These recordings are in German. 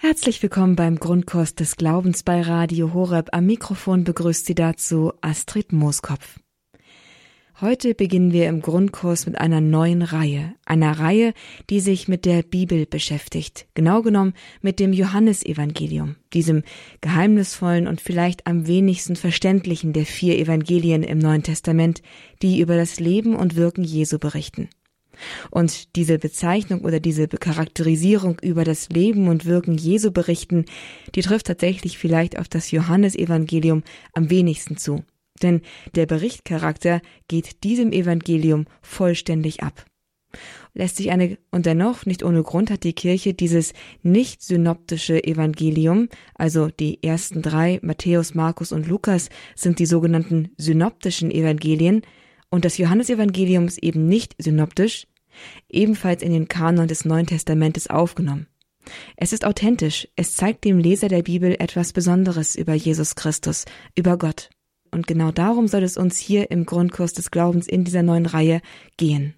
Herzlich willkommen beim Grundkurs des Glaubens bei Radio Horeb. Am Mikrofon begrüßt Sie dazu Astrid Mooskopf. Heute beginnen wir im Grundkurs mit einer neuen Reihe, einer Reihe, die sich mit der Bibel beschäftigt, genau genommen mit dem Johannesevangelium, diesem geheimnisvollen und vielleicht am wenigsten verständlichen der vier Evangelien im Neuen Testament, die über das Leben und Wirken Jesu berichten. Und diese Bezeichnung oder diese Charakterisierung über das Leben und Wirken Jesu berichten, die trifft tatsächlich vielleicht auf das Johannesevangelium am wenigsten zu. Denn der Berichtcharakter geht diesem Evangelium vollständig ab. Lässt sich eine, und dennoch nicht ohne Grund hat die Kirche dieses nicht synoptische Evangelium, also die ersten drei, Matthäus, Markus und Lukas, sind die sogenannten synoptischen Evangelien, und das Johannesevangelium ist eben nicht synoptisch, ebenfalls in den Kanon des Neuen Testamentes aufgenommen. Es ist authentisch, es zeigt dem Leser der Bibel etwas Besonderes über Jesus Christus, über Gott. Und genau darum soll es uns hier im Grundkurs des Glaubens in dieser neuen Reihe gehen.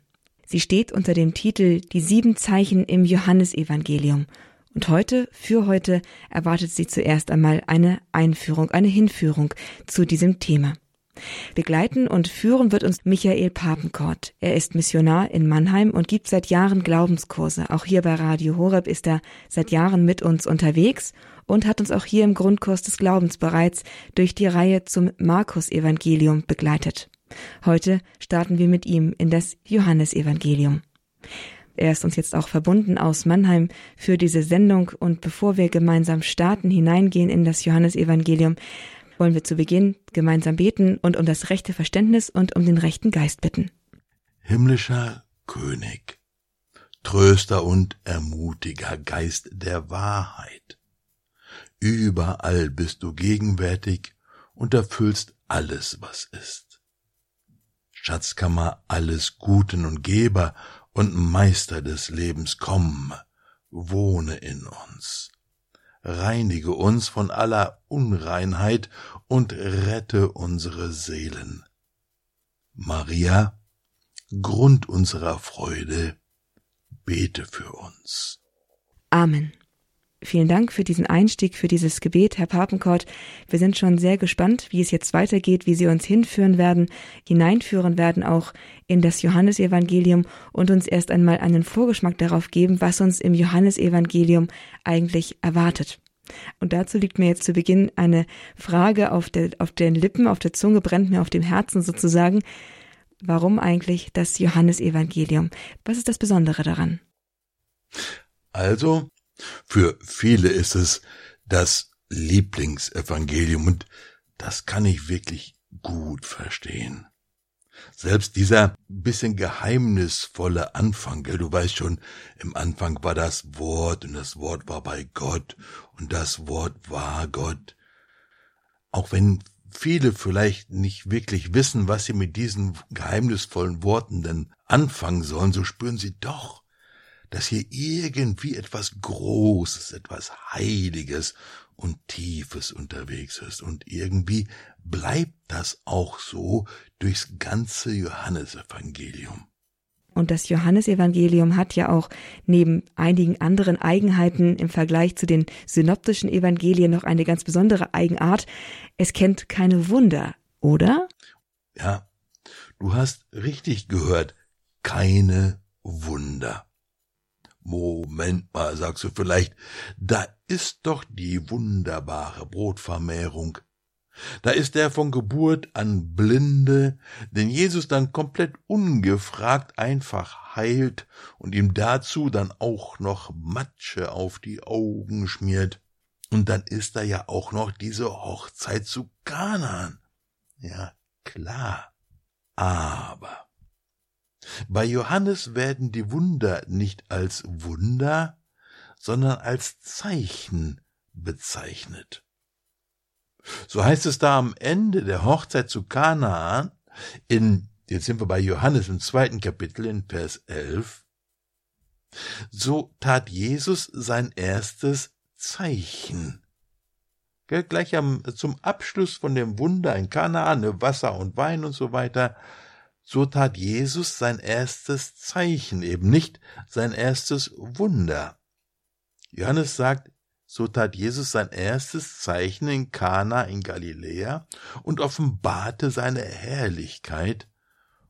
Sie steht unter dem Titel Die sieben Zeichen im Johannesevangelium. Und heute, für heute, erwartet Sie zuerst einmal eine Einführung, eine Hinführung zu diesem Thema. Begleiten und führen wird uns Michael Papenkort. Er ist Missionar in Mannheim und gibt seit Jahren Glaubenskurse. Auch hier bei Radio Horeb ist er seit Jahren mit uns unterwegs und hat uns auch hier im Grundkurs des Glaubens bereits durch die Reihe zum Markus-Evangelium begleitet. Heute starten wir mit ihm in das Johannesevangelium. Er ist uns jetzt auch verbunden aus Mannheim für diese Sendung und bevor wir gemeinsam starten, hineingehen in das Johannesevangelium, wollen wir zu Beginn gemeinsam beten und um das rechte Verständnis und um den rechten Geist bitten. Himmlischer König, Tröster und Ermutiger Geist der Wahrheit. Überall bist du gegenwärtig und erfüllst alles, was ist. Schatzkammer alles Guten und Geber und Meister des Lebens, komm, wohne in uns reinige uns von aller Unreinheit und rette unsere Seelen. Maria, Grund unserer Freude, bete für uns. Amen. Vielen Dank für diesen Einstieg, für dieses Gebet, Herr Papenkort. Wir sind schon sehr gespannt, wie es jetzt weitergeht, wie Sie uns hinführen werden, hineinführen werden auch in das Johannesevangelium und uns erst einmal einen Vorgeschmack darauf geben, was uns im Johannesevangelium eigentlich erwartet. Und dazu liegt mir jetzt zu Beginn eine Frage auf, der, auf den Lippen, auf der Zunge, brennt mir auf dem Herzen sozusagen. Warum eigentlich das Johannesevangelium? Was ist das Besondere daran? Also, für viele ist es das Lieblingsevangelium und das kann ich wirklich gut verstehen. Selbst dieser bisschen geheimnisvolle Anfang, gell, du weißt schon, im Anfang war das Wort und das Wort war bei Gott und das Wort war Gott. Auch wenn viele vielleicht nicht wirklich wissen, was sie mit diesen geheimnisvollen Worten denn anfangen sollen, so spüren sie doch, dass hier irgendwie etwas Großes, etwas Heiliges und Tiefes unterwegs ist. Und irgendwie bleibt das auch so durchs ganze Johannesevangelium. Und das Johannesevangelium hat ja auch neben einigen anderen Eigenheiten im Vergleich zu den synoptischen Evangelien noch eine ganz besondere Eigenart. Es kennt keine Wunder, oder? Ja, du hast richtig gehört. Keine Wunder. Moment mal, sagst du vielleicht, da ist doch die wunderbare Brotvermehrung. Da ist der von Geburt an Blinde, den Jesus dann komplett ungefragt einfach heilt und ihm dazu dann auch noch Matsche auf die Augen schmiert. Und dann ist da ja auch noch diese Hochzeit zu Kanaan. Ja, klar. Aber bei Johannes werden die Wunder nicht als Wunder, sondern als Zeichen bezeichnet. So heißt es da am Ende der Hochzeit zu Kanaan in, jetzt sind wir bei Johannes im zweiten Kapitel in Vers 11, so tat Jesus sein erstes Zeichen. Gleich am, zum Abschluss von dem Wunder in Kanaan, ne, Wasser und Wein und so weiter, so tat Jesus sein erstes Zeichen, eben nicht sein erstes Wunder. Johannes sagt, so tat Jesus sein erstes Zeichen in Kana in Galiläa und offenbarte seine Herrlichkeit,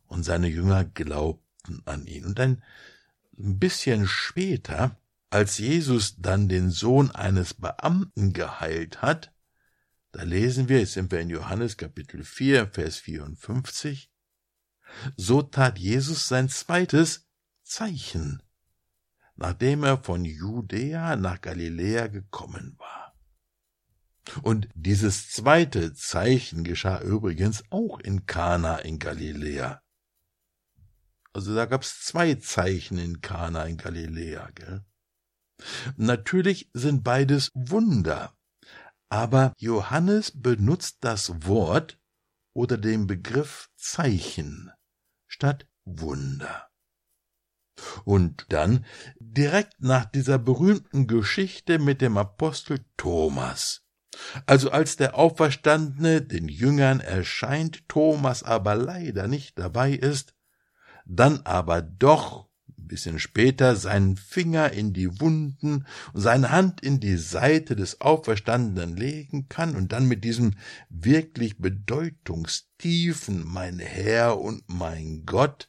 und seine Jünger glaubten an ihn. Und ein bisschen später, als Jesus dann den Sohn eines Beamten geheilt hat, da lesen wir, jetzt sind wir in Johannes Kapitel 4, Vers 54, so tat Jesus sein zweites Zeichen, nachdem er von Judäa nach Galiläa gekommen war. Und dieses zweite Zeichen geschah übrigens auch in Kana in Galiläa. Also da gab's zwei Zeichen in Kana in Galiläa, gell? Natürlich sind beides Wunder, aber Johannes benutzt das Wort oder den Begriff Zeichen statt Wunder. Und dann direkt nach dieser berühmten Geschichte mit dem Apostel Thomas. Also als der Auferstandene den Jüngern erscheint, Thomas aber leider nicht dabei ist, dann aber doch bisschen später seinen Finger in die Wunden und seine Hand in die Seite des Auferstandenen legen kann und dann mit diesem wirklich bedeutungstiefen mein Herr und mein Gott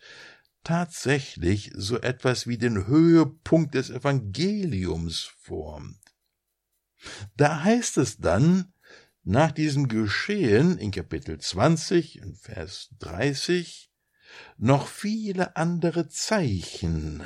tatsächlich so etwas wie den Höhepunkt des Evangeliums formt. Da heißt es dann, nach diesem Geschehen in Kapitel 20 in Vers 30, noch viele andere Zeichen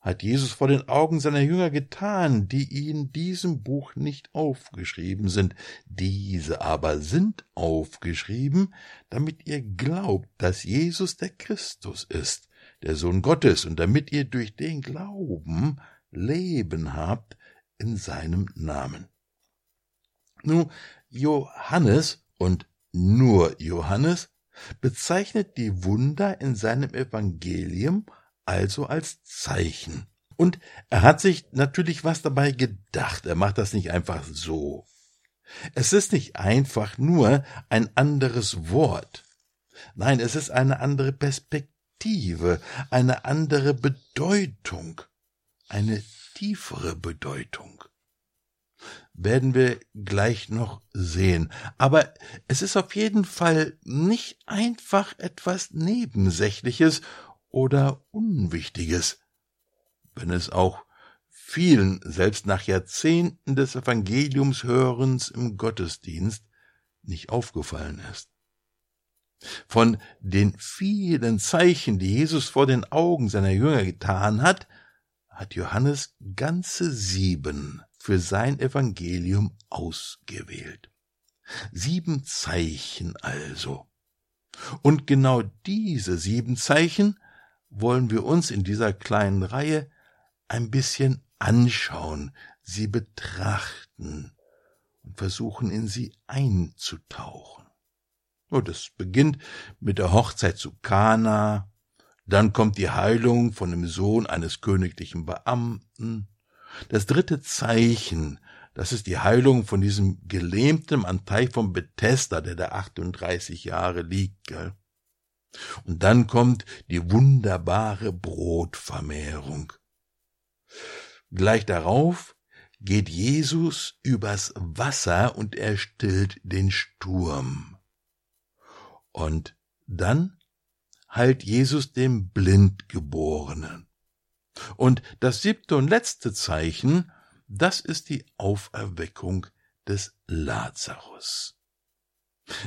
hat Jesus vor den Augen seiner Jünger getan, die in diesem Buch nicht aufgeschrieben sind. Diese aber sind aufgeschrieben, damit ihr glaubt, dass Jesus der Christus ist, der Sohn Gottes, und damit ihr durch den Glauben Leben habt in seinem Namen. Nun, Johannes und nur Johannes bezeichnet die Wunder in seinem Evangelium also als Zeichen. Und er hat sich natürlich was dabei gedacht. Er macht das nicht einfach so. Es ist nicht einfach nur ein anderes Wort. Nein, es ist eine andere Perspektive, eine andere Bedeutung, eine tiefere Bedeutung werden wir gleich noch sehen. Aber es ist auf jeden Fall nicht einfach etwas Nebensächliches oder Unwichtiges, wenn es auch vielen, selbst nach Jahrzehnten des Evangeliumshörens im Gottesdienst, nicht aufgefallen ist. Von den vielen Zeichen, die Jesus vor den Augen seiner Jünger getan hat, hat Johannes ganze sieben für sein Evangelium ausgewählt. Sieben Zeichen also. Und genau diese sieben Zeichen wollen wir uns in dieser kleinen Reihe ein bisschen anschauen, sie betrachten und versuchen in sie einzutauchen. Und es beginnt mit der Hochzeit zu Kana, dann kommt die Heilung von dem Sohn eines königlichen Beamten, das dritte Zeichen, das ist die Heilung von diesem Gelähmten am Teich von Bethesda, der da 38 Jahre liegt. Gell? Und dann kommt die wunderbare Brotvermehrung. Gleich darauf geht Jesus übers Wasser und er stillt den Sturm. Und dann heilt Jesus den Blindgeborenen. Und das siebte und letzte Zeichen, das ist die Auferweckung des Lazarus.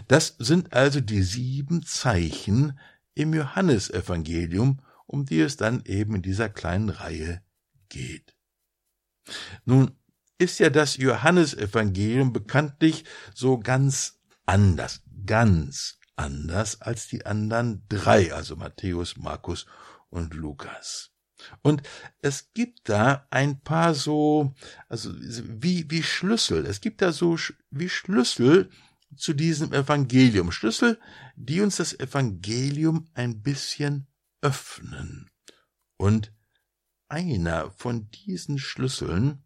Das sind also die sieben Zeichen im Johannesevangelium, um die es dann eben in dieser kleinen Reihe geht. Nun ist ja das Johannesevangelium bekanntlich so ganz anders, ganz anders als die anderen drei, also Matthäus, Markus und Lukas. Und es gibt da ein paar so, also wie, wie Schlüssel. Es gibt da so wie Schlüssel zu diesem Evangelium. Schlüssel, die uns das Evangelium ein bisschen öffnen. Und einer von diesen Schlüsseln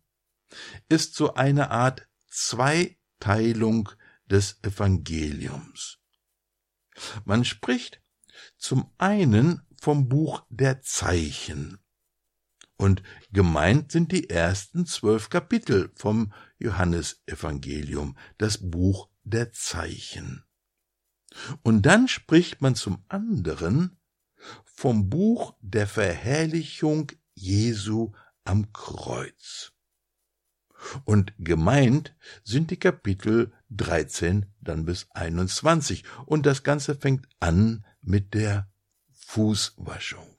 ist so eine Art Zweiteilung des Evangeliums. Man spricht zum einen vom Buch der Zeichen Und gemeint sind die ersten zwölf Kapitel vom Johannesevangelium, das Buch der Zeichen. Und dann spricht man zum anderen vom Buch der Verherrlichung Jesu am Kreuz. Und gemeint sind die Kapitel 13 dann bis 21. Und das Ganze fängt an mit der Fußwaschung.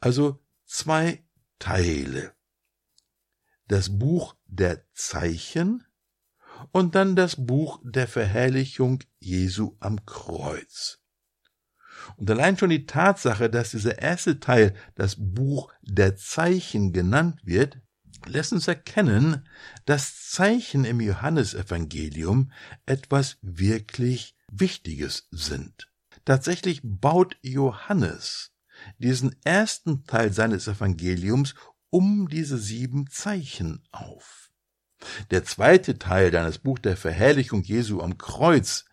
Also zwei Teile. Das Buch der Zeichen und dann das Buch der Verherrlichung Jesu am Kreuz. Und allein schon die Tatsache, dass dieser erste Teil das Buch der Zeichen genannt wird, lässt uns erkennen, dass Zeichen im Johannesevangelium etwas wirklich Wichtiges sind. Tatsächlich baut Johannes diesen ersten Teil seines Evangeliums um diese sieben Zeichen auf. Der zweite Teil deines Buch der Verherrlichung Jesu am Kreuz,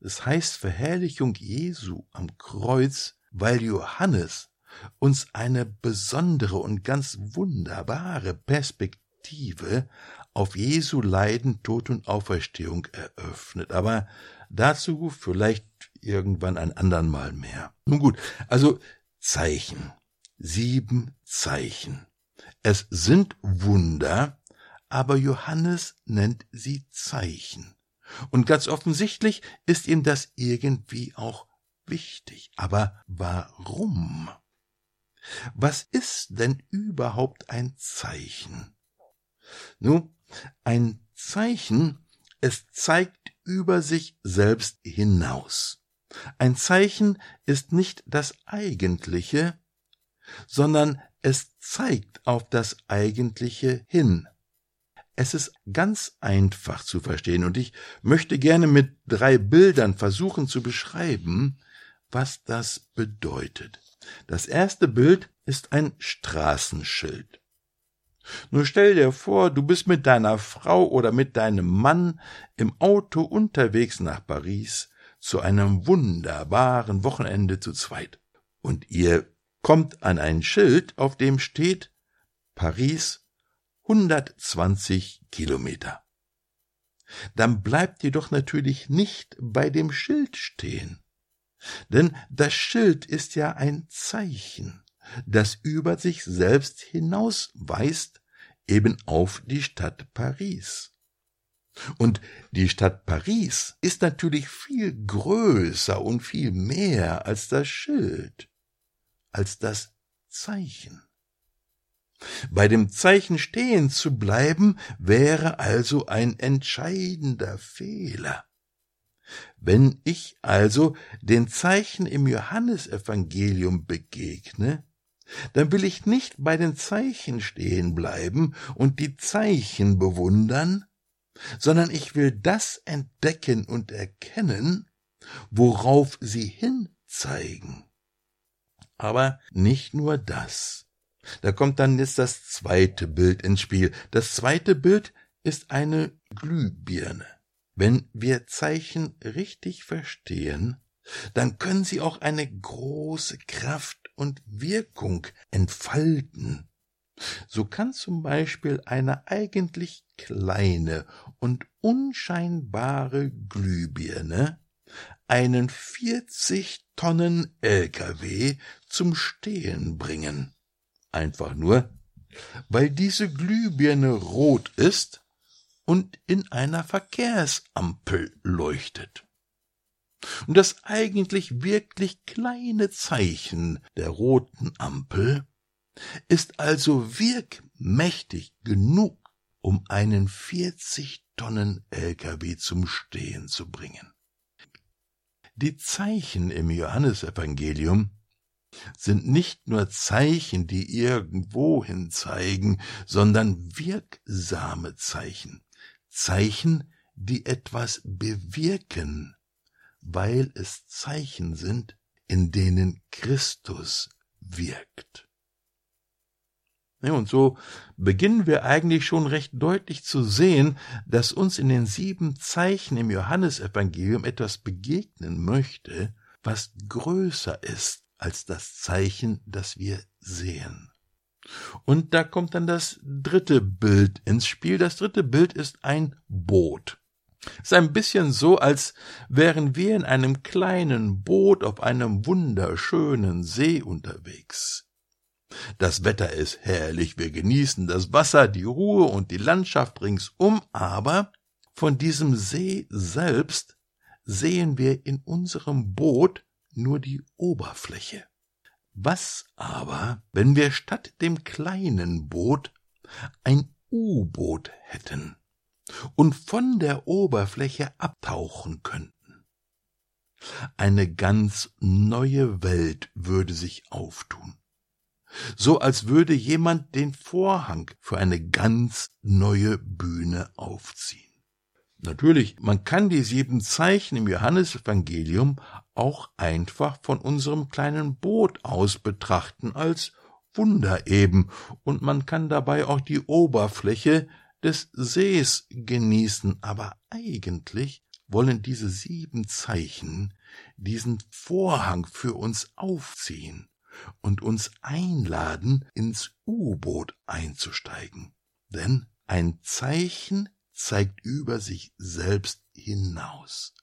es heißt Verherrlichung Jesu am Kreuz, weil Johannes uns eine besondere und ganz wunderbare Perspektive auf Jesu Leiden, Tod und Auferstehung eröffnet. Aber dazu vielleicht irgendwann ein andern Mal mehr. Nun gut, also Zeichen. Sieben Zeichen. Es sind Wunder, aber Johannes nennt sie Zeichen. Und ganz offensichtlich ist ihm das irgendwie auch wichtig. Aber warum? Was ist denn überhaupt ein Zeichen? Nun, ein Zeichen, es zeigt über sich selbst hinaus. Ein Zeichen ist nicht das Eigentliche, sondern es zeigt auf das Eigentliche hin. Es ist ganz einfach zu verstehen und ich möchte gerne mit drei Bildern versuchen zu beschreiben, was das bedeutet. Das erste Bild ist ein Straßenschild. Nur stell dir vor, du bist mit deiner Frau oder mit deinem Mann im Auto unterwegs nach Paris zu einem wunderbaren Wochenende zu zweit. Und ihr kommt an ein Schild, auf dem steht Paris 120 Kilometer. Dann bleibt ihr doch natürlich nicht bei dem Schild stehen. Denn das Schild ist ja ein Zeichen, das über sich selbst hinausweist, eben auf die Stadt Paris. Und die Stadt Paris ist natürlich viel größer und viel mehr als das Schild, als das Zeichen. Bei dem Zeichen stehen zu bleiben, wäre also ein entscheidender Fehler. Wenn ich also den Zeichen im Johannesevangelium begegne, dann will ich nicht bei den Zeichen stehen bleiben und die Zeichen bewundern, sondern ich will das entdecken und erkennen, worauf sie hinzeigen. Aber nicht nur das. Da kommt dann jetzt das zweite Bild ins Spiel. Das zweite Bild ist eine Glühbirne. Wenn wir Zeichen richtig verstehen, dann können sie auch eine große Kraft und Wirkung entfalten. So kann zum Beispiel eine eigentlich kleine und unscheinbare Glühbirne einen 40 Tonnen LKW zum Stehen bringen. Einfach nur, weil diese Glühbirne rot ist und in einer Verkehrsampel leuchtet. Und das eigentlich wirklich kleine Zeichen der roten Ampel ist also wirkmächtig genug, um einen 40 Tonnen LKW zum Stehen zu bringen. Die Zeichen im Johannesevangelium sind nicht nur Zeichen, die irgendwohin zeigen, sondern wirksame Zeichen. Zeichen, die etwas bewirken, weil es Zeichen sind, in denen Christus wirkt. Ja, und so beginnen wir eigentlich schon recht deutlich zu sehen, dass uns in den sieben Zeichen im Johannesevangelium etwas begegnen möchte, was größer ist als das Zeichen, das wir sehen. Und da kommt dann das dritte Bild ins Spiel. Das dritte Bild ist ein Boot. Es ist ein bisschen so, als wären wir in einem kleinen Boot auf einem wunderschönen See unterwegs. Das Wetter ist herrlich, wir genießen das Wasser, die Ruhe und die Landschaft ringsum, aber von diesem See selbst sehen wir in unserem Boot nur die Oberfläche. Was aber, wenn wir statt dem kleinen Boot ein U-Boot hätten und von der Oberfläche abtauchen könnten? Eine ganz neue Welt würde sich auftun. So als würde jemand den Vorhang für eine ganz neue Bühne aufziehen. Natürlich, man kann die sieben Zeichen im Johannesevangelium auch einfach von unserem kleinen Boot aus betrachten als Wunder eben, und man kann dabei auch die Oberfläche des Sees genießen, aber eigentlich wollen diese sieben Zeichen diesen Vorhang für uns aufziehen und uns einladen, ins U-Boot einzusteigen. Denn ein Zeichen zeigt über sich selbst hinaus.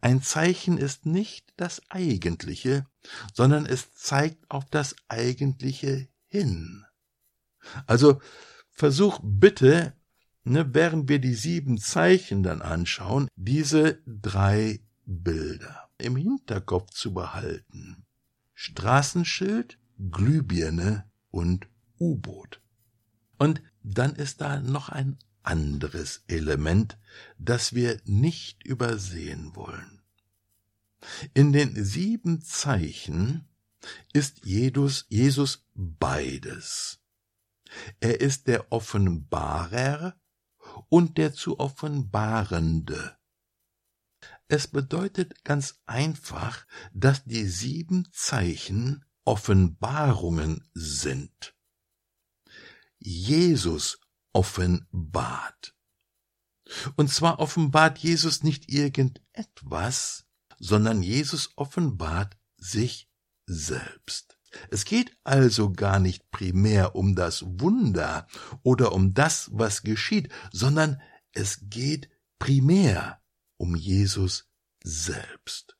Ein Zeichen ist nicht das Eigentliche, sondern es zeigt auf das Eigentliche hin. Also versuch bitte, ne, während wir die sieben Zeichen dann anschauen, diese drei Bilder im Hinterkopf zu behalten. Straßenschild, Glühbirne und U-Boot. Und dann ist da noch ein anderes Element, das wir nicht übersehen wollen. In den sieben Zeichen ist Jesus, Jesus beides. Er ist der Offenbarer und der zu Offenbarende. Es bedeutet ganz einfach, dass die sieben Zeichen Offenbarungen sind. Jesus offenbart. Und zwar offenbart Jesus nicht irgendetwas, sondern Jesus offenbart sich selbst. Es geht also gar nicht primär um das Wunder oder um das, was geschieht, sondern es geht primär um Jesus selbst.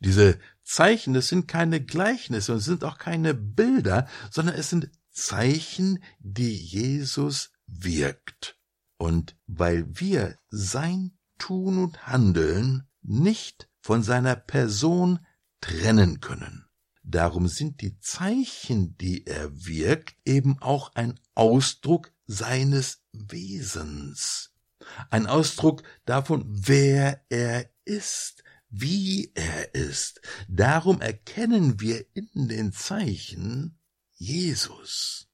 Diese Zeichen, das sind keine Gleichnisse und sind auch keine Bilder, sondern es sind Zeichen, die Jesus wirkt. Und weil wir sein Tun und Handeln nicht von seiner Person trennen können. Darum sind die Zeichen, die er wirkt, eben auch ein Ausdruck seines Wesens. Ein Ausdruck davon, wer er ist, wie er ist. Darum erkennen wir in den Zeichen Jesus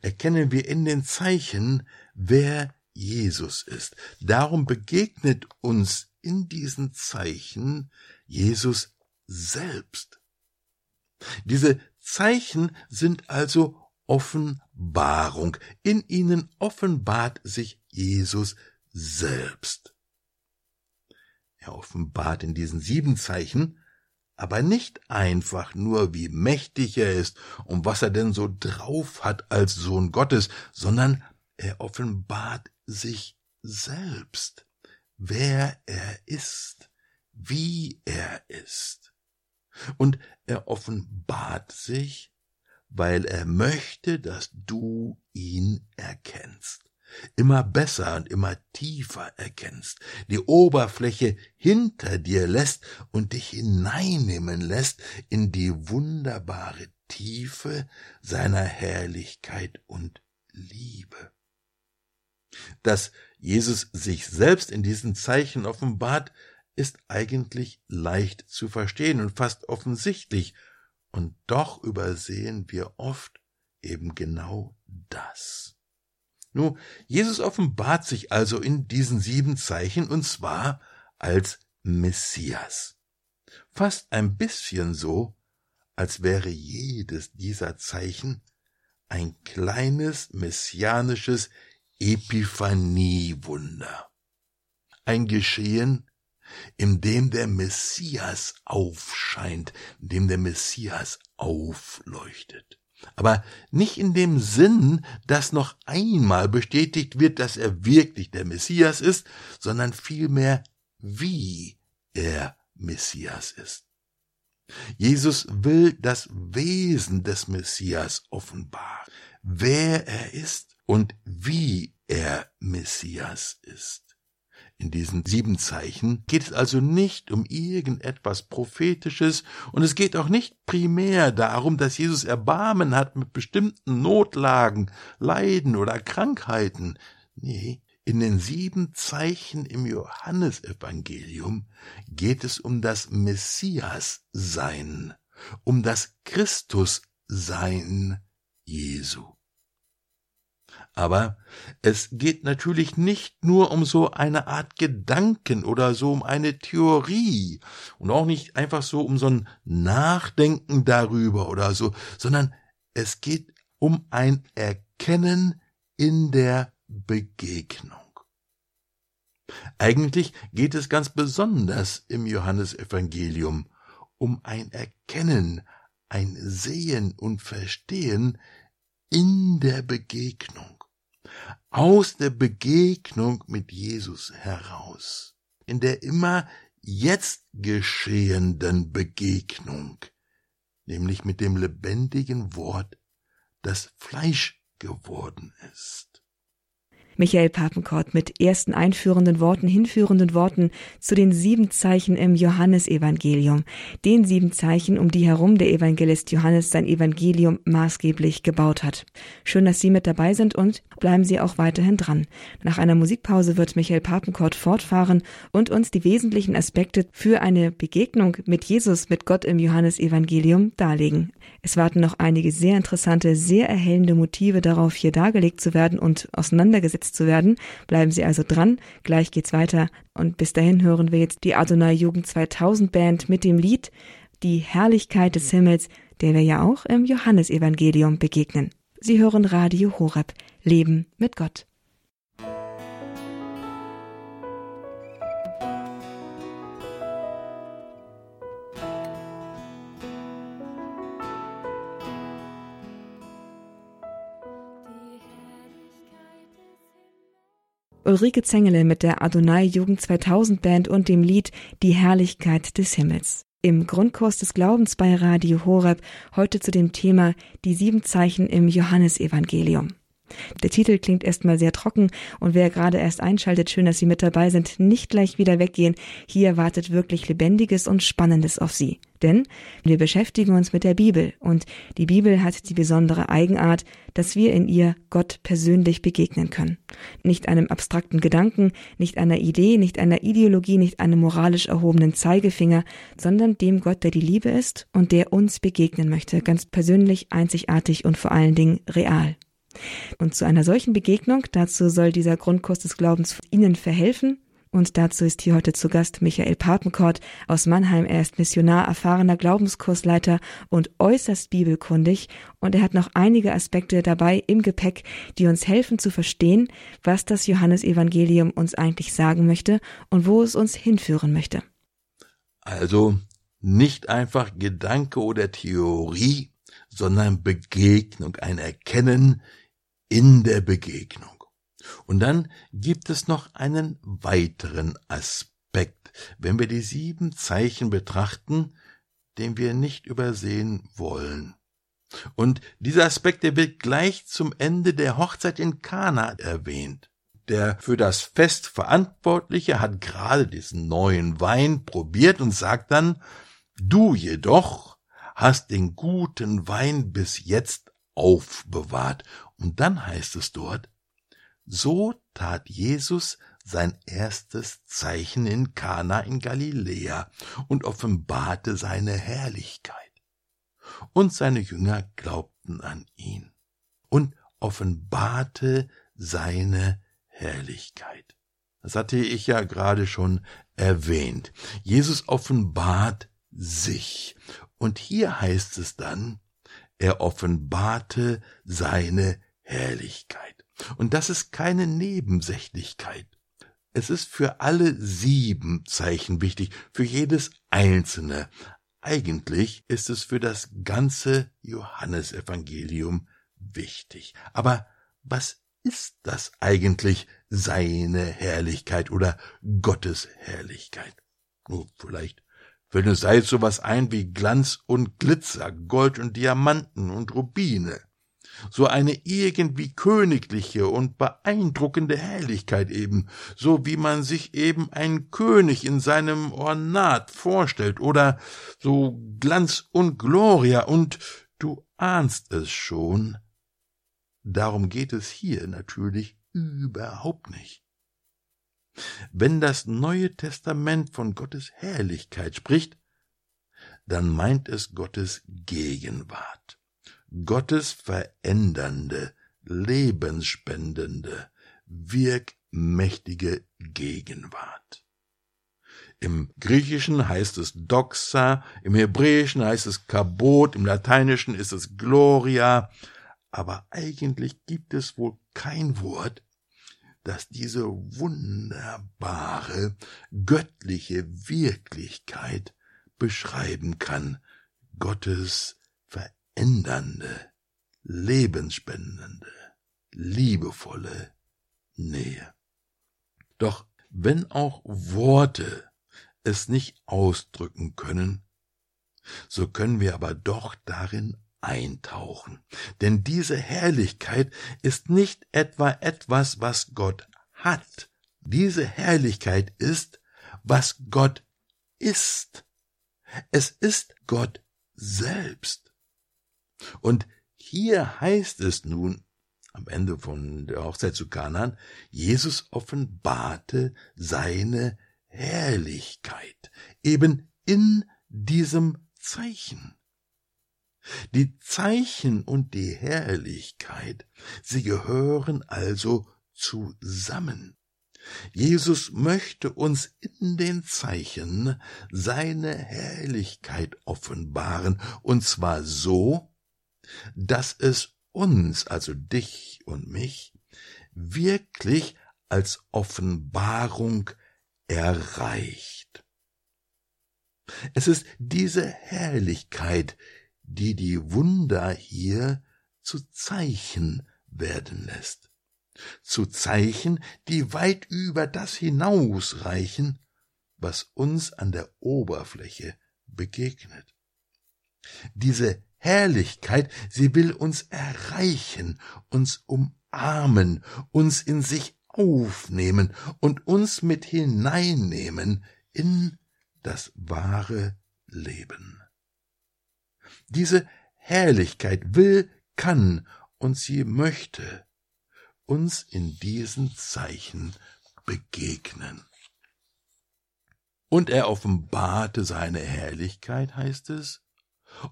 erkennen wir in den Zeichen, wer Jesus ist. Darum begegnet uns in diesen Zeichen Jesus selbst. Diese Zeichen sind also Offenbarung. In ihnen offenbart sich Jesus selbst. Er offenbart in diesen sieben Zeichen aber nicht einfach nur, wie mächtig er ist und was er denn so drauf hat als Sohn Gottes, sondern er offenbart sich selbst, wer er ist, wie er ist. Und er offenbart sich, weil er möchte, dass du ihn erkennst immer besser und immer tiefer erkennst, die Oberfläche hinter dir lässt und dich hineinnehmen lässt in die wunderbare Tiefe seiner Herrlichkeit und Liebe. Dass Jesus sich selbst in diesen Zeichen offenbart, ist eigentlich leicht zu verstehen und fast offensichtlich, und doch übersehen wir oft eben genau das. Nun, Jesus offenbart sich also in diesen sieben Zeichen und zwar als Messias. Fast ein bisschen so, als wäre jedes dieser Zeichen ein kleines messianisches Epiphaniewunder. Ein Geschehen, in dem der Messias aufscheint, in dem der Messias aufleuchtet. Aber nicht in dem Sinn, dass noch einmal bestätigt wird, dass er wirklich der Messias ist, sondern vielmehr, wie er Messias ist. Jesus will das Wesen des Messias offenbaren, wer er ist und wie er Messias ist. In diesen sieben Zeichen geht es also nicht um irgendetwas Prophetisches und es geht auch nicht primär darum, dass Jesus Erbarmen hat mit bestimmten Notlagen, Leiden oder Krankheiten. Nee, in den sieben Zeichen im Johannesevangelium geht es um das Messias-Sein, um das Christus-Sein Jesu. Aber es geht natürlich nicht nur um so eine Art Gedanken oder so um eine Theorie und auch nicht einfach so um so ein Nachdenken darüber oder so, sondern es geht um ein Erkennen in der Begegnung. Eigentlich geht es ganz besonders im Johannesevangelium um ein Erkennen, ein Sehen und Verstehen in der Begegnung, aus der Begegnung mit Jesus heraus, in der immer jetzt geschehenden Begegnung, nämlich mit dem lebendigen Wort, das Fleisch geworden ist. Michael Papenkort mit ersten einführenden Worten, hinführenden Worten zu den sieben Zeichen im Johannesevangelium, den sieben Zeichen, um die herum der Evangelist Johannes sein Evangelium maßgeblich gebaut hat. Schön, dass Sie mit dabei sind und bleiben Sie auch weiterhin dran. Nach einer Musikpause wird Michael Papenkort fortfahren und uns die wesentlichen Aspekte für eine Begegnung mit Jesus, mit Gott im Johannesevangelium darlegen. Es warten noch einige sehr interessante, sehr erhellende Motive darauf, hier dargelegt zu werden und auseinandergesetzt zu werden. Bleiben Sie also dran. Gleich geht's weiter. Und bis dahin hören wir jetzt die Adonai Jugend 2000 Band mit dem Lied Die Herrlichkeit des Himmels, der wir ja auch im Johannesevangelium begegnen. Sie hören Radio Horeb. Leben mit Gott. Ulrike Zengele mit der Adonai Jugend 2000 Band und dem Lied Die Herrlichkeit des Himmels. Im Grundkurs des Glaubens bei Radio Horeb heute zu dem Thema Die sieben Zeichen im Johannesevangelium. Der Titel klingt erstmal sehr trocken und wer gerade erst einschaltet, schön, dass Sie mit dabei sind, nicht gleich wieder weggehen. Hier wartet wirklich Lebendiges und Spannendes auf Sie. Denn wir beschäftigen uns mit der Bibel und die Bibel hat die besondere Eigenart, dass wir in ihr Gott persönlich begegnen können. Nicht einem abstrakten Gedanken, nicht einer Idee, nicht einer Ideologie, nicht einem moralisch erhobenen Zeigefinger, sondern dem Gott, der die Liebe ist und der uns begegnen möchte, ganz persönlich, einzigartig und vor allen Dingen real. Und zu einer solchen Begegnung, dazu soll dieser Grundkurs des Glaubens Ihnen verhelfen. Und dazu ist hier heute zu Gast Michael Papenkort aus Mannheim. Er ist Missionar, erfahrener Glaubenskursleiter und äußerst bibelkundig. Und er hat noch einige Aspekte dabei im Gepäck, die uns helfen zu verstehen, was das Johannesevangelium uns eigentlich sagen möchte und wo es uns hinführen möchte. Also nicht einfach Gedanke oder Theorie, sondern Begegnung, ein Erkennen, in der Begegnung. Und dann gibt es noch einen weiteren Aspekt, wenn wir die sieben Zeichen betrachten, den wir nicht übersehen wollen. Und dieser Aspekt, der wird gleich zum Ende der Hochzeit in Kana erwähnt. Der für das Fest Verantwortliche hat gerade diesen neuen Wein probiert und sagt dann, du jedoch hast den guten Wein bis jetzt aufbewahrt. Und dann heißt es dort, so tat Jesus sein erstes Zeichen in Kana in Galiläa und offenbarte seine Herrlichkeit. Und seine Jünger glaubten an ihn und offenbarte seine Herrlichkeit. Das hatte ich ja gerade schon erwähnt. Jesus offenbart sich. Und hier heißt es dann, er offenbarte seine Herrlichkeit. Und das ist keine Nebensächlichkeit. Es ist für alle sieben Zeichen wichtig, für jedes einzelne. eigentlich ist es für das ganze Johannesevangelium wichtig. Aber was ist das eigentlich, seine Herrlichkeit oder Gottes Herrlichkeit? Oh, vielleicht fällt uns da jetzt sowas ein wie Glanz und Glitzer, Gold und Diamanten und Rubine so eine irgendwie königliche und beeindruckende Herrlichkeit eben, so wie man sich eben einen König in seinem Ornat vorstellt, oder so Glanz und Gloria, und du ahnst es schon. Darum geht es hier natürlich überhaupt nicht. Wenn das Neue Testament von Gottes Herrlichkeit spricht, dann meint es Gottes Gegenwart. Gottes verändernde, lebensspendende, wirkmächtige Gegenwart. Im Griechischen heißt es Doxa, im Hebräischen heißt es Kabot, im Lateinischen ist es Gloria, aber eigentlich gibt es wohl kein Wort, das diese wunderbare, göttliche Wirklichkeit beschreiben kann, Gottes ändernde, lebensspendende, liebevolle Nähe. Doch wenn auch Worte es nicht ausdrücken können, so können wir aber doch darin eintauchen. Denn diese Herrlichkeit ist nicht etwa etwas, was Gott hat. Diese Herrlichkeit ist, was Gott ist. Es ist Gott selbst. Und hier heißt es nun, am Ende von der Hochzeit zu Kanan, Jesus offenbarte seine Herrlichkeit, eben in diesem Zeichen. Die Zeichen und die Herrlichkeit, sie gehören also zusammen. Jesus möchte uns in den Zeichen seine Herrlichkeit offenbaren, und zwar so, dass es uns, also dich und mich, wirklich als Offenbarung erreicht. Es ist diese Herrlichkeit, die die Wunder hier zu Zeichen werden lässt. Zu Zeichen, die weit über das hinausreichen, was uns an der Oberfläche begegnet. Diese Herrlichkeit, sie will uns erreichen, uns umarmen, uns in sich aufnehmen und uns mit hineinnehmen in das wahre Leben. Diese Herrlichkeit will, kann und sie möchte uns in diesen Zeichen begegnen. Und er offenbarte seine Herrlichkeit, heißt es,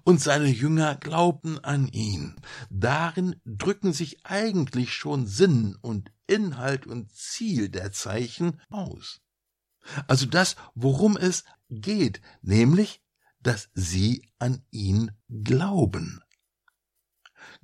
und seine Jünger glaubten an ihn. Darin drücken sich eigentlich schon Sinn und Inhalt und Ziel der Zeichen aus. Also das, worum es geht, nämlich, dass sie an ihn glauben.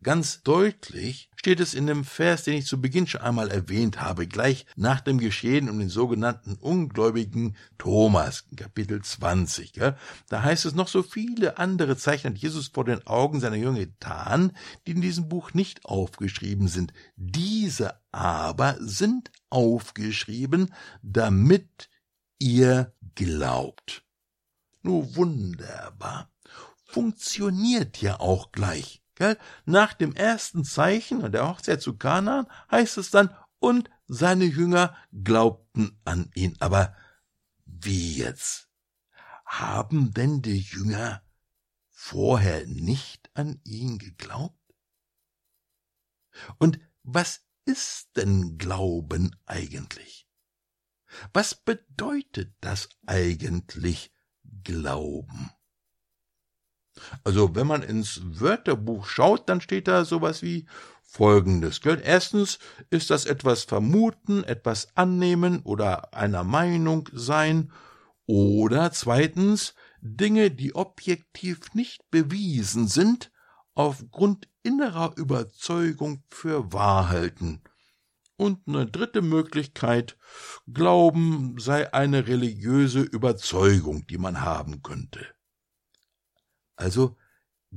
Ganz deutlich steht es in dem Vers, den ich zu Beginn schon einmal erwähnt habe, gleich nach dem Geschehen um den sogenannten ungläubigen Thomas, Kapitel 20. Gell? Da heißt es noch so viele andere Zeichen hat Jesus vor den Augen seiner Jünger getan, die in diesem Buch nicht aufgeschrieben sind. Diese aber sind aufgeschrieben, damit ihr glaubt. Nur wunderbar. Funktioniert ja auch gleich. Gell? Nach dem ersten Zeichen und der Hochzeit zu Kanaan heißt es dann, und seine Jünger glaubten an ihn. Aber wie jetzt? Haben denn die Jünger vorher nicht an ihn geglaubt? Und was ist denn Glauben eigentlich? Was bedeutet das eigentlich Glauben? Also wenn man ins Wörterbuch schaut, dann steht da sowas wie Folgendes. Gell? Erstens ist das etwas vermuten, etwas annehmen oder einer Meinung sein. Oder zweitens Dinge, die objektiv nicht bewiesen sind, aufgrund innerer Überzeugung für wahr halten. Und eine dritte Möglichkeit, Glauben sei eine religiöse Überzeugung, die man haben könnte. Also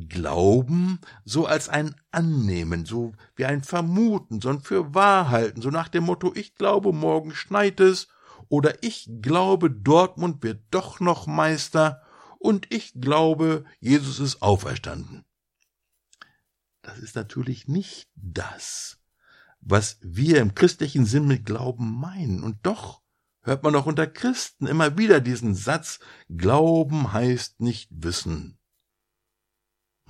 Glauben so als ein Annehmen, so wie ein Vermuten, so ein Fürwahrhalten, so nach dem Motto, ich glaube, morgen schneit es, oder ich glaube, Dortmund wird doch noch Meister, und ich glaube, Jesus ist auferstanden. Das ist natürlich nicht das, was wir im christlichen Sinn mit Glauben meinen, und doch hört man auch unter Christen immer wieder diesen Satz, Glauben heißt nicht wissen.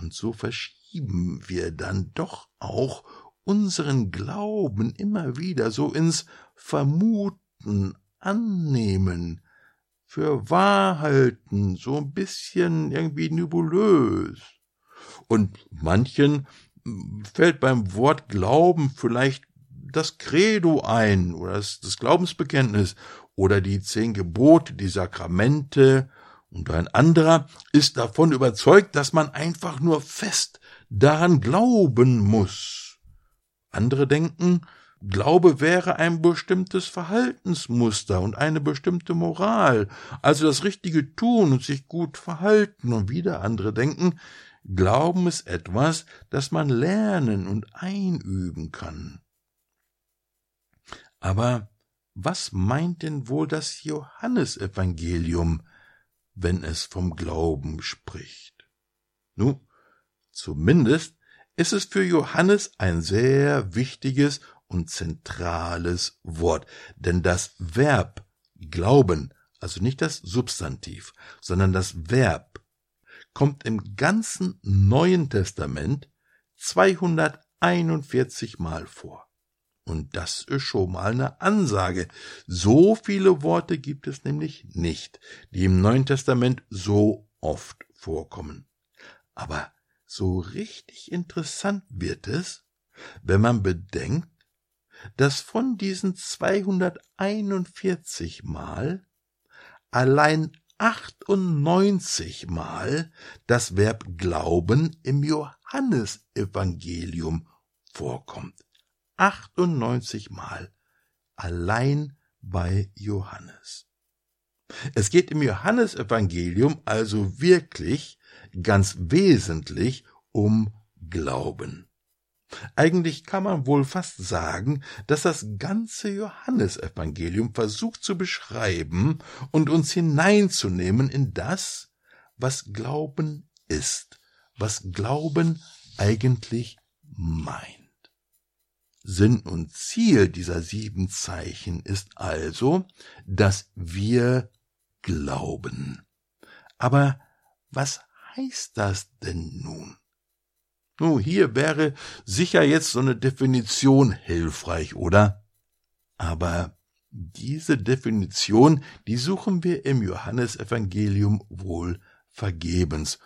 Und so verschieben wir dann doch auch unseren Glauben immer wieder so ins Vermuten, Annehmen, für wahr halten, so ein bisschen irgendwie nebulös. Und manchen fällt beim Wort Glauben vielleicht das Credo ein oder das, das Glaubensbekenntnis oder die zehn Gebote, die Sakramente und ein anderer ist davon überzeugt, dass man einfach nur fest daran glauben muss. Andere denken, Glaube wäre ein bestimmtes Verhaltensmuster und eine bestimmte Moral, also das richtige Tun und sich gut verhalten, und wieder andere denken, Glauben ist etwas, das man lernen und einüben kann. Aber was meint denn wohl das Johannesevangelium wenn es vom Glauben spricht. Nun, zumindest ist es für Johannes ein sehr wichtiges und zentrales Wort, denn das Verb glauben, also nicht das Substantiv, sondern das Verb, kommt im ganzen Neuen Testament 241 Mal vor. Und das ist schon mal eine Ansage. So viele Worte gibt es nämlich nicht, die im Neuen Testament so oft vorkommen. Aber so richtig interessant wird es, wenn man bedenkt, dass von diesen 241 Mal allein 98 Mal das Verb glauben im Johannesevangelium vorkommt. 98 Mal allein bei Johannes. Es geht im Johannesevangelium also wirklich ganz wesentlich um Glauben. Eigentlich kann man wohl fast sagen, dass das ganze Johannesevangelium versucht zu beschreiben und uns hineinzunehmen in das, was Glauben ist, was Glauben eigentlich meint. Sinn und Ziel dieser sieben Zeichen ist also, dass wir glauben. Aber was heißt das denn nun? Nun, hier wäre sicher jetzt so eine Definition hilfreich, oder? Aber diese Definition, die suchen wir im Johannesevangelium wohl vergebens,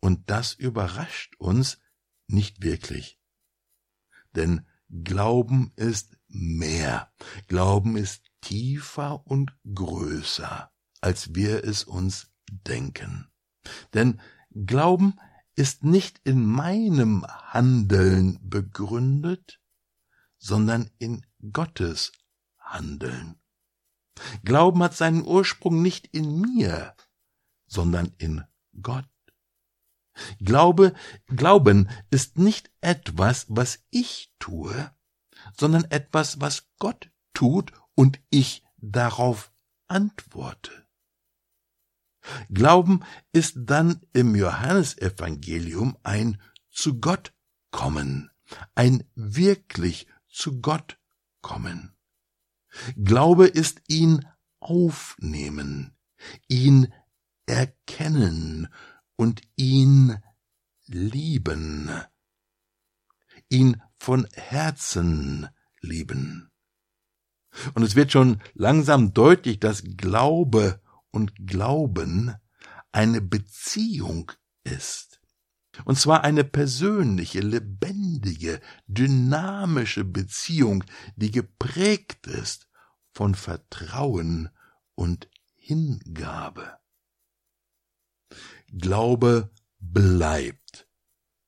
und das überrascht uns nicht wirklich. Denn Glauben ist mehr. Glauben ist tiefer und größer, als wir es uns denken. Denn Glauben ist nicht in meinem Handeln begründet, sondern in Gottes Handeln. Glauben hat seinen Ursprung nicht in mir, sondern in Gott. Glaube, Glauben ist nicht etwas, was ich tue, sondern etwas, was Gott tut und ich darauf antworte. Glauben ist dann im Johannesevangelium ein zu Gott kommen, ein wirklich zu Gott kommen. Glaube ist ihn aufnehmen, ihn erkennen und ihn lieben, ihn von Herzen lieben. Und es wird schon langsam deutlich, dass Glaube und Glauben eine Beziehung ist. Und zwar eine persönliche, lebendige, dynamische Beziehung, die geprägt ist von Vertrauen und Hingabe. Glaube bleibt.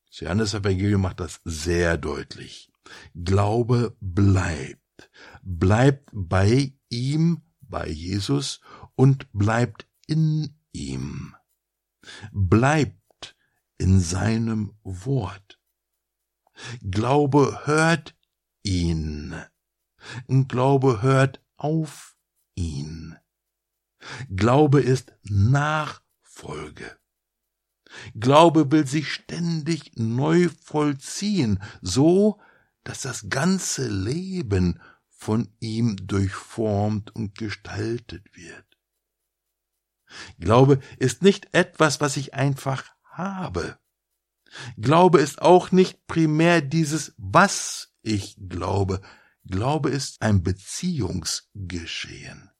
Das Johannes-Evangelium macht das sehr deutlich. Glaube bleibt. Bleibt bei ihm, bei Jesus und bleibt in ihm. Bleibt in seinem Wort. Glaube hört ihn. Glaube hört auf ihn. Glaube ist Nachfolge. Glaube will sich ständig neu vollziehen, so dass das ganze Leben von ihm durchformt und gestaltet wird. Glaube ist nicht etwas, was ich einfach habe. Glaube ist auch nicht primär dieses, was ich glaube. Glaube ist ein Beziehungsgeschehen.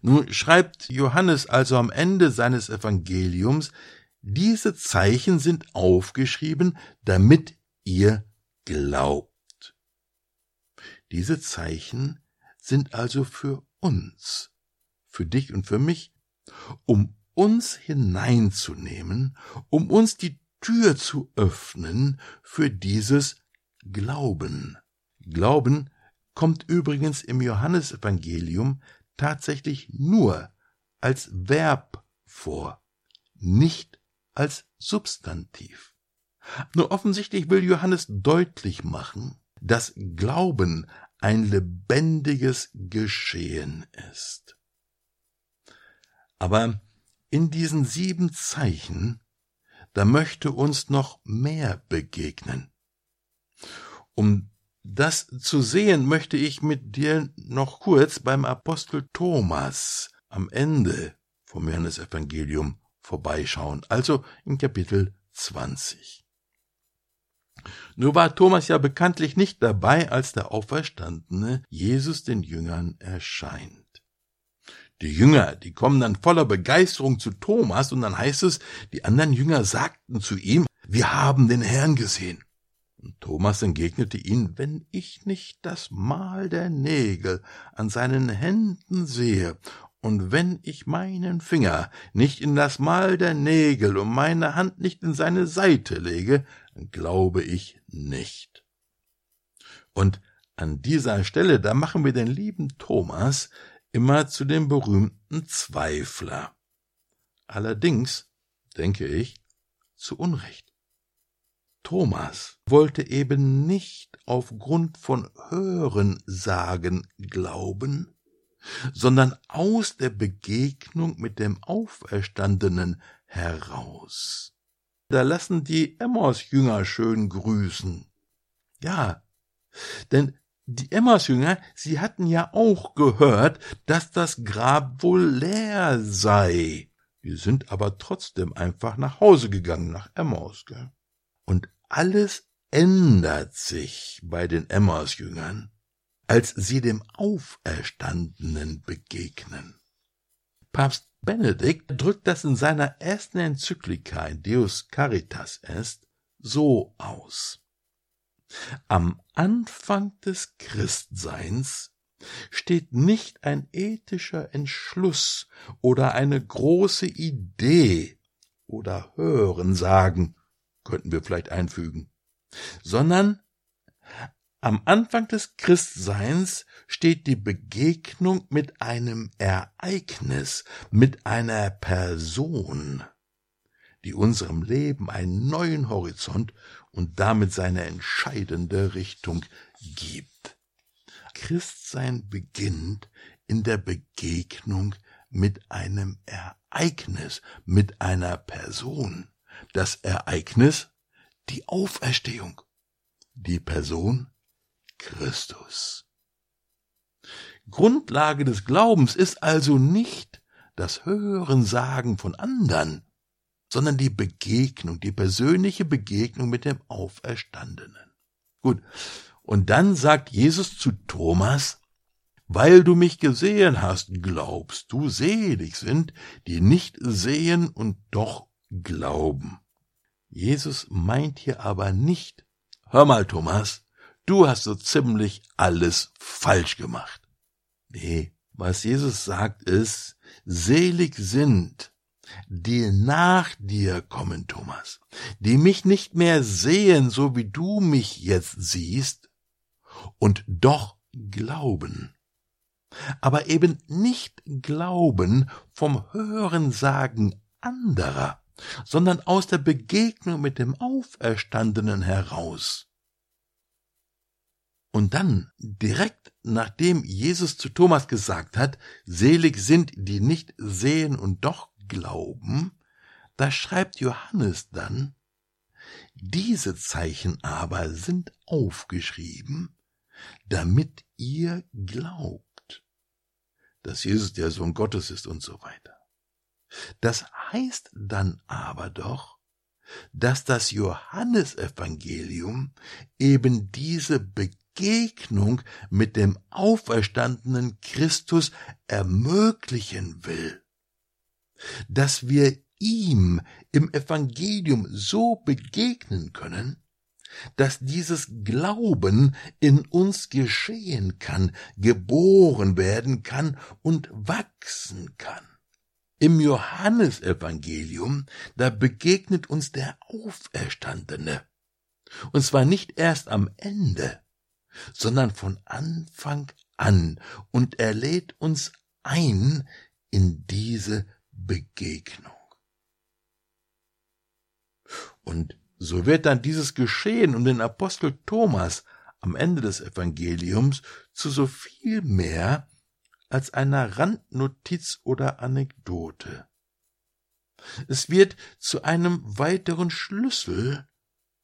Nun schreibt Johannes also am Ende seines Evangeliums, diese Zeichen sind aufgeschrieben, damit ihr glaubt. Diese Zeichen sind also für uns, für dich und für mich, um uns hineinzunehmen, um uns die Tür zu öffnen für dieses Glauben. Glauben kommt übrigens im Johannesevangelium tatsächlich nur als Verb vor, nicht als Substantiv. Nur offensichtlich will Johannes deutlich machen, dass Glauben ein lebendiges Geschehen ist. Aber in diesen sieben Zeichen, da möchte uns noch mehr begegnen. Um das zu sehen, möchte ich mit dir noch kurz beim Apostel Thomas am Ende vom Johannesevangelium vorbeischauen, also in Kapitel 20. Nur war Thomas ja bekanntlich nicht dabei, als der Auferstandene Jesus den Jüngern erscheint. Die Jünger, die kommen dann voller Begeisterung zu Thomas und dann heißt es, die anderen Jünger sagten zu ihm, wir haben den Herrn gesehen. Und Thomas entgegnete ihnen, wenn ich nicht das Mal der Nägel an seinen Händen sehe und wenn ich meinen Finger nicht in das Mal der Nägel und meine Hand nicht in seine Seite lege, glaube ich nicht. Und an dieser Stelle, da machen wir den lieben Thomas immer zu dem berühmten Zweifler. Allerdings, denke ich, zu Unrecht. Thomas wollte eben nicht aufgrund von Hörensagen glauben, sondern aus der Begegnung mit dem Auferstandenen heraus. Da lassen die Emmaus-Jünger schön grüßen. Ja, denn die Emmaus-Jünger, sie hatten ja auch gehört, dass das Grab wohl leer sei. Die sind aber trotzdem einfach nach Hause gegangen, nach Emmaus. Gell? Und alles ändert sich bei den Emmaus-Jüngern, als sie dem Auferstandenen begegnen. Papst Benedikt drückt das in seiner ersten Enzyklika in Deus Caritas Est so aus. Am Anfang des Christseins steht nicht ein ethischer Entschluss oder eine große Idee oder Hörensagen, könnten wir vielleicht einfügen, sondern am Anfang des Christseins steht die Begegnung mit einem Ereignis, mit einer Person, die unserem Leben einen neuen Horizont und damit seine entscheidende Richtung gibt. Christsein beginnt in der Begegnung mit einem Ereignis, mit einer Person. Das Ereignis, die Auferstehung. Die Person, Christus. Grundlage des Glaubens ist also nicht das Hören Sagen von anderen, sondern die Begegnung, die persönliche Begegnung mit dem Auferstandenen. Gut. Und dann sagt Jesus zu Thomas, weil du mich gesehen hast, glaubst du, selig sind, die nicht sehen und doch glauben. Jesus meint hier aber nicht, hör mal, Thomas, du hast so ziemlich alles falsch gemacht. Nee, was Jesus sagt ist, selig sind, die nach dir kommen, Thomas, die mich nicht mehr sehen, so wie du mich jetzt siehst, und doch glauben. Aber eben nicht glauben vom Hörensagen anderer, sondern aus der Begegnung mit dem Auferstandenen heraus. Und dann, direkt nachdem Jesus zu Thomas gesagt hat, selig sind, die nicht sehen und doch glauben, da schreibt Johannes dann, diese Zeichen aber sind aufgeschrieben, damit ihr glaubt, dass Jesus der Sohn Gottes ist und so weiter. Das heißt dann aber doch, dass das Johannesevangelium eben diese Begegnung mit dem auferstandenen Christus ermöglichen will, dass wir ihm im Evangelium so begegnen können, dass dieses Glauben in uns geschehen kann, geboren werden kann und wachsen kann. Im Johannesevangelium, da begegnet uns der Auferstandene. Und zwar nicht erst am Ende, sondern von Anfang an. Und er lädt uns ein in diese Begegnung. Und so wird dann dieses Geschehen um den Apostel Thomas am Ende des Evangeliums zu so viel mehr als einer Randnotiz oder Anekdote. Es wird zu einem weiteren Schlüssel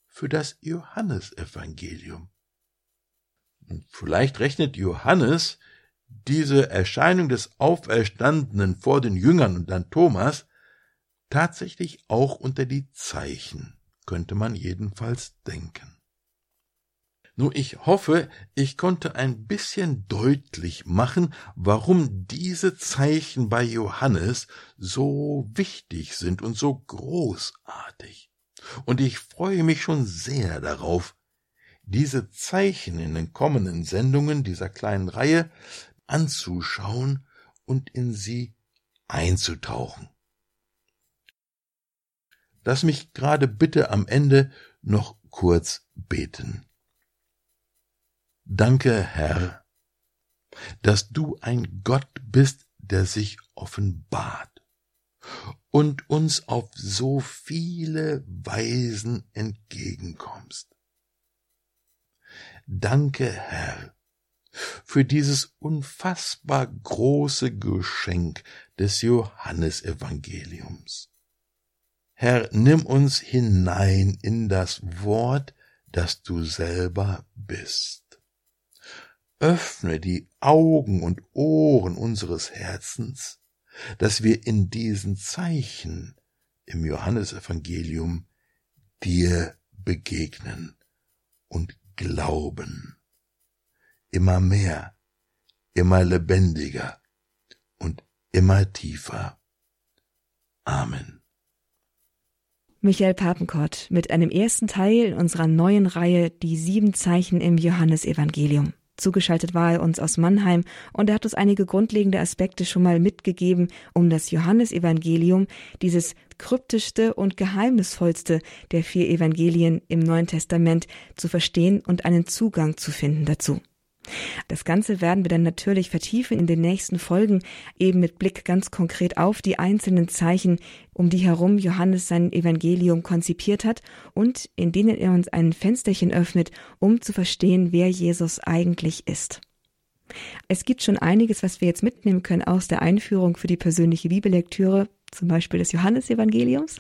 für das Johannesevangelium. Vielleicht rechnet Johannes diese Erscheinung des Auferstandenen vor den Jüngern und dann Thomas tatsächlich auch unter die Zeichen, könnte man jedenfalls denken. Nur ich hoffe, ich konnte ein bisschen deutlich machen, warum diese Zeichen bei Johannes so wichtig sind und so großartig. Und ich freue mich schon sehr darauf, diese Zeichen in den kommenden Sendungen dieser kleinen Reihe anzuschauen und in sie einzutauchen. Lass mich gerade bitte am Ende noch kurz beten. Danke, Herr, dass du ein Gott bist, der sich offenbart und uns auf so viele Weisen entgegenkommst. Danke, Herr, für dieses unfassbar große Geschenk des Johannesevangeliums. Herr, nimm uns hinein in das Wort, das du selber bist öffne die Augen und Ohren unseres Herzens, dass wir in diesen Zeichen im Johannesevangelium dir begegnen und glauben. Immer mehr, immer lebendiger und immer tiefer. Amen. Michael Papenkott mit einem ersten Teil unserer neuen Reihe Die sieben Zeichen im Johannesevangelium. Zugeschaltet war er uns aus Mannheim und er hat uns einige grundlegende Aspekte schon mal mitgegeben, um das Johannesevangelium, dieses kryptischste und geheimnisvollste der vier Evangelien im Neuen Testament, zu verstehen und einen Zugang zu finden dazu. Das Ganze werden wir dann natürlich vertiefen in den nächsten Folgen, eben mit Blick ganz konkret auf die einzelnen Zeichen, um die herum Johannes sein Evangelium konzipiert hat und in denen er uns ein Fensterchen öffnet, um zu verstehen, wer Jesus eigentlich ist. Es gibt schon einiges, was wir jetzt mitnehmen können aus der Einführung für die persönliche Bibellektüre, zum Beispiel des Johannesevangeliums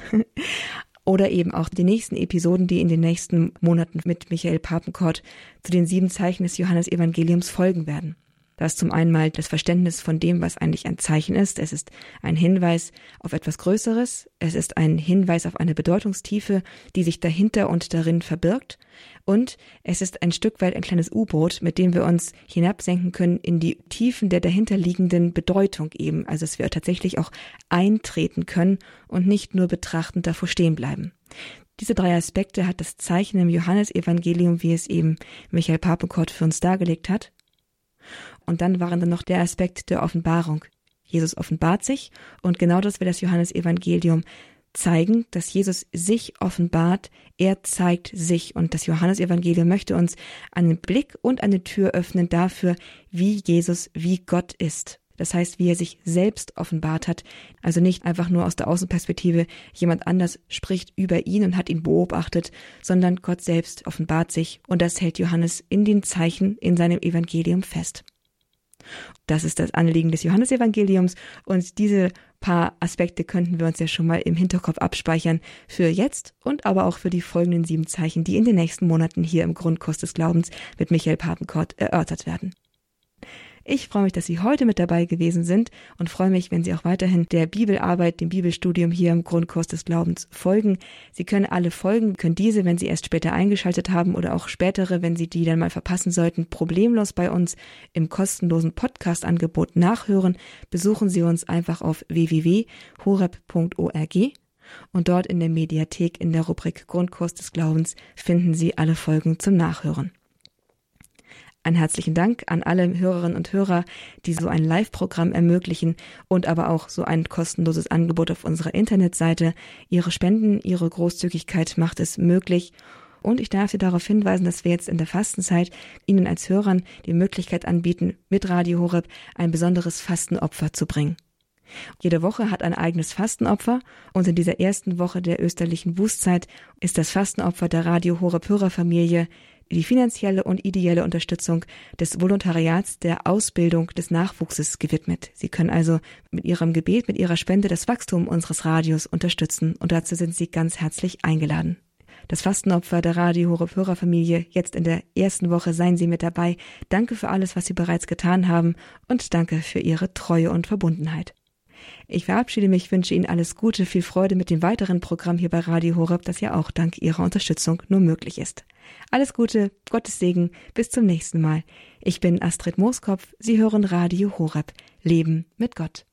oder eben auch die nächsten Episoden, die in den nächsten Monaten mit Michael Papenkort zu den sieben Zeichen des Johannesevangeliums folgen werden. Da ist zum einen mal das Verständnis von dem, was eigentlich ein Zeichen ist. Es ist ein Hinweis auf etwas Größeres. Es ist ein Hinweis auf eine Bedeutungstiefe, die sich dahinter und darin verbirgt. Und es ist ein Stück weit ein kleines U-Boot, mit dem wir uns hinabsenken können in die Tiefen der dahinterliegenden Bedeutung eben. Also dass wir tatsächlich auch eintreten können und nicht nur betrachtend davor stehen bleiben. Diese drei Aspekte hat das Zeichen im Johannesevangelium, wie es eben Michael Papenkort für uns dargelegt hat. Und dann waren dann noch der Aspekt der Offenbarung. Jesus offenbart sich und genau das will das Johannesevangelium zeigen, dass Jesus sich offenbart, er zeigt sich und das Johannesevangelium möchte uns einen Blick und eine Tür öffnen dafür, wie Jesus, wie Gott ist. Das heißt, wie er sich selbst offenbart hat. Also nicht einfach nur aus der Außenperspektive, jemand anders spricht über ihn und hat ihn beobachtet, sondern Gott selbst offenbart sich und das hält Johannes in den Zeichen in seinem Evangelium fest. Das ist das Anliegen des Johannesevangeliums und diese paar Aspekte könnten wir uns ja schon mal im Hinterkopf abspeichern für jetzt und aber auch für die folgenden sieben Zeichen, die in den nächsten Monaten hier im Grundkurs des Glaubens mit Michael Papenkort erörtert werden. Ich freue mich, dass Sie heute mit dabei gewesen sind und freue mich, wenn Sie auch weiterhin der Bibelarbeit, dem Bibelstudium hier im Grundkurs des Glaubens folgen. Sie können alle Folgen, können diese, wenn Sie erst später eingeschaltet haben oder auch spätere, wenn Sie die dann mal verpassen sollten, problemlos bei uns im kostenlosen Podcast-Angebot nachhören. Besuchen Sie uns einfach auf www.horeb.org und dort in der Mediathek in der Rubrik Grundkurs des Glaubens finden Sie alle Folgen zum Nachhören. Einen herzlichen Dank an alle Hörerinnen und Hörer, die so ein Live-Programm ermöglichen und aber auch so ein kostenloses Angebot auf unserer Internetseite. Ihre Spenden, Ihre Großzügigkeit macht es möglich. Und ich darf Sie darauf hinweisen, dass wir jetzt in der Fastenzeit Ihnen als Hörern die Möglichkeit anbieten, mit Radio Horeb ein besonderes Fastenopfer zu bringen. Jede Woche hat ein eigenes Fastenopfer und in dieser ersten Woche der österlichen Bußzeit ist das Fastenopfer der Radio Horeb Hörerfamilie die finanzielle und ideelle Unterstützung des Volontariats der Ausbildung des Nachwuchses gewidmet. Sie können also mit Ihrem Gebet, mit Ihrer Spende das Wachstum unseres Radios unterstützen und dazu sind Sie ganz herzlich eingeladen. Das Fastenopfer der Radio Horeb Hörerfamilie jetzt in der ersten Woche seien Sie mit dabei. Danke für alles, was Sie bereits getan haben und danke für Ihre Treue und Verbundenheit. Ich verabschiede mich, wünsche Ihnen alles Gute, viel Freude mit dem weiteren Programm hier bei Radio Horeb, das ja auch dank Ihrer Unterstützung nur möglich ist. Alles Gute, Gottes Segen, bis zum nächsten Mal. Ich bin Astrid Mooskopf, Sie hören Radio Horeb. Leben mit Gott.